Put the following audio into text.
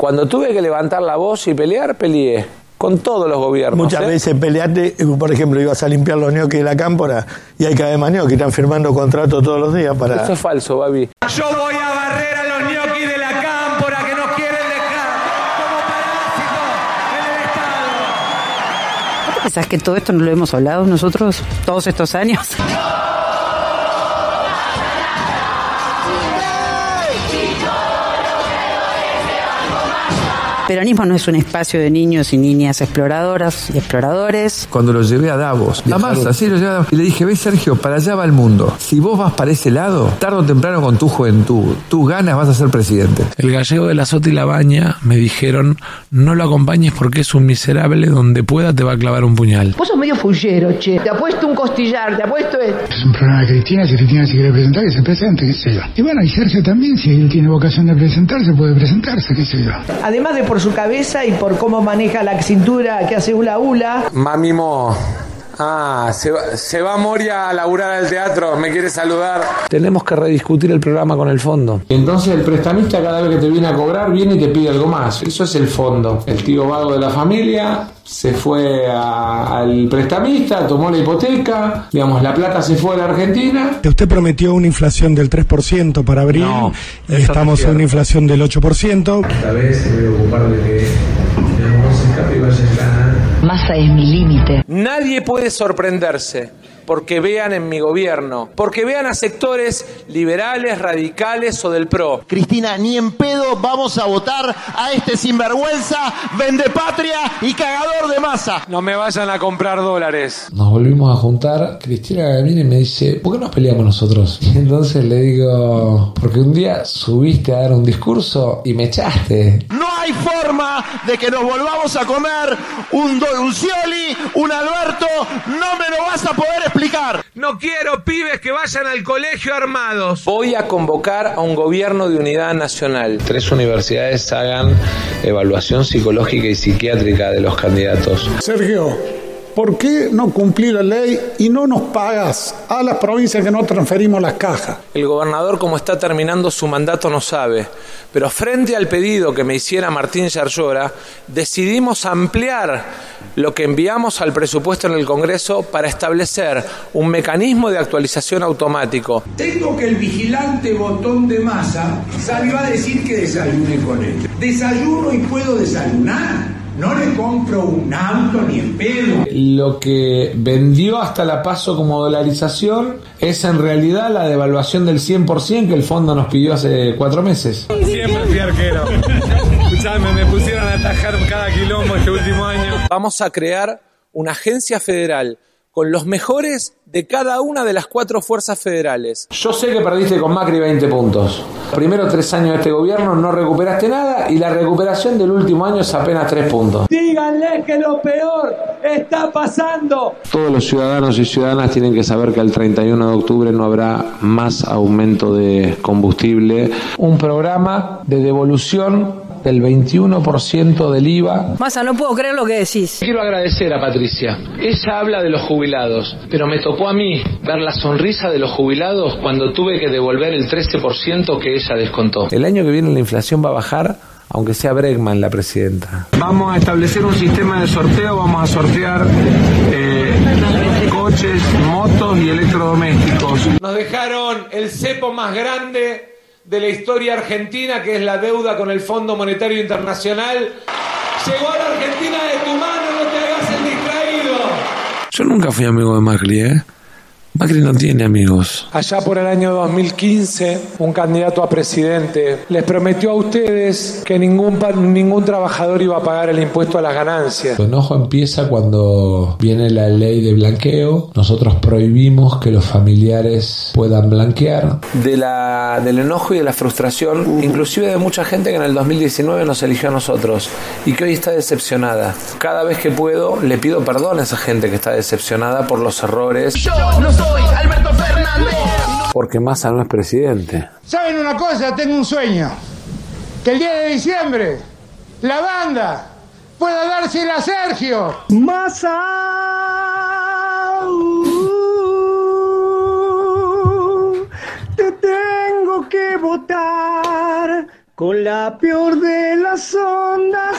Cuando tuve que levantar la voz y pelear, peleé. Con todos los gobiernos. Muchas ¿eh? veces peleaste, por ejemplo, ibas a limpiar los ñoquis de la cámpora y hay cada vez más ñoquis, están firmando contratos todos los días para... Eso es falso, Babi. Yo voy a barrer a los ñoquis de la cámpora que nos quieren dejar como parásitos en el Estado. ¿No te pensás que todo esto no lo hemos hablado nosotros todos estos años? Peronismo no es un espacio de niños y niñas exploradoras y exploradores. Cuando lo llevé a Davos, la masa, sí, lo llevé a Davos. Y le dije, ve Sergio, para allá va el mundo. Si vos vas para ese lado, tarde o temprano con tu juventud, tus ganas vas a ser presidente. El gallego de la Sota y la Baña me dijeron, no lo acompañes porque es un miserable, donde pueda te va a clavar un puñal. Vos sos medio fullero, che. Te apuesto un costillar, te apuesto esto. Es un problema de Cristina, si Cristina se quiere presentar, que se presente, qué sé yo. Y bueno, y Sergio también, si él tiene vocación de presentarse, puede presentarse, qué sé yo. Además de por su cabeza y por cómo maneja la cintura que hace hula hula. Mami Mo. Ah, se va, se va Moria a laburar al teatro, me quiere saludar. Tenemos que rediscutir el programa con el fondo. Entonces el prestamista cada vez que te viene a cobrar viene y te pide algo más. Eso es el fondo. El tío vago de la familia se fue a- al prestamista, tomó la hipoteca, digamos, la plata se fue a la Argentina. Usted prometió una inflación del 3% para abril, No, estamos no es en una inflación del 8%. Esta vez se voy a ocupar de que se escape y vaya a Masa es mi límite. Nadie puede sorprenderse porque vean en mi gobierno, porque vean a sectores liberales, radicales o del PRO. Cristina, ni en pedo vamos a votar a este sinvergüenza, vendepatria y cagador de masa. No me vayan a comprar dólares. Nos volvimos a juntar. Cristina viene y me dice, ¿por qué nos peleamos nosotros? Y entonces le digo, porque un día subiste a dar un discurso y me echaste. Hay forma de que nos volvamos a comer un, Do- un Scioli, un Alberto, no me lo vas a poder explicar. No quiero pibes que vayan al colegio armados. Voy a convocar a un gobierno de unidad nacional. Tres universidades hagan evaluación psicológica y psiquiátrica de los candidatos. Sergio, ¿por qué no cumplir la ley y no nos pagas a las provincias que no transferimos las cajas? El gobernador, como está terminando su mandato, no sabe. Pero frente al pedido que me hiciera Martín Yarlora, decidimos ampliar lo que enviamos al presupuesto en el Congreso para establecer un mecanismo de actualización automático. Tengo que el vigilante botón de masa salió a decir que desayune con él. Desayuno y puedo desayunar. No le compro un auto ni en pedo. Lo que vendió hasta la paso como dolarización es en realidad la devaluación del 100% que el fondo nos pidió hace cuatro meses. Siempre fui arquero. Escuchame, me pusieron a atajar cada quilombo este último año. Vamos a crear una agencia federal con los mejores de cada una de las cuatro fuerzas federales. Yo sé que perdiste con Macri 20 puntos. Primero tres años de este gobierno no recuperaste nada y la recuperación del último año es apenas tres puntos. Díganle que lo peor está pasando. Todos los ciudadanos y ciudadanas tienen que saber que el 31 de octubre no habrá más aumento de combustible. Un programa de devolución del 21% del IVA. Masa, no puedo creer lo que decís. Quiero agradecer a Patricia. Ella habla de los jubilados, pero me tocó a mí ver la sonrisa de los jubilados cuando tuve que devolver el 13% que ella descontó. El año que viene la inflación va a bajar, aunque sea Bregman la presidenta. Vamos a establecer un sistema de sorteo, vamos a sortear eh, coches, motos y electrodomésticos. Nos dejaron el cepo más grande de la historia argentina, que es la deuda con el Fondo Monetario Internacional. Llegó a la Argentina de tu mano, no te hagas el distraído. Yo nunca fui amigo de Macri, ¿eh? Macri no tiene amigos. Allá por el año 2015, un candidato a presidente les prometió a ustedes que ningún, ningún trabajador iba a pagar el impuesto a las ganancias. El enojo empieza cuando viene la ley de blanqueo. Nosotros prohibimos que los familiares puedan blanquear. De la, del enojo y de la frustración, inclusive de mucha gente que en el 2019 nos eligió a nosotros y que hoy está decepcionada. Cada vez que puedo, le pido perdón a esa gente que está decepcionada por los errores, Yo no soy Alberto Fernández. porque Massa no es presidente. ¿Saben una cosa? Tengo un sueño. Que el día de diciembre la banda pueda dársela a Sergio. Masa. te tengo que votar con la peor de las ondas.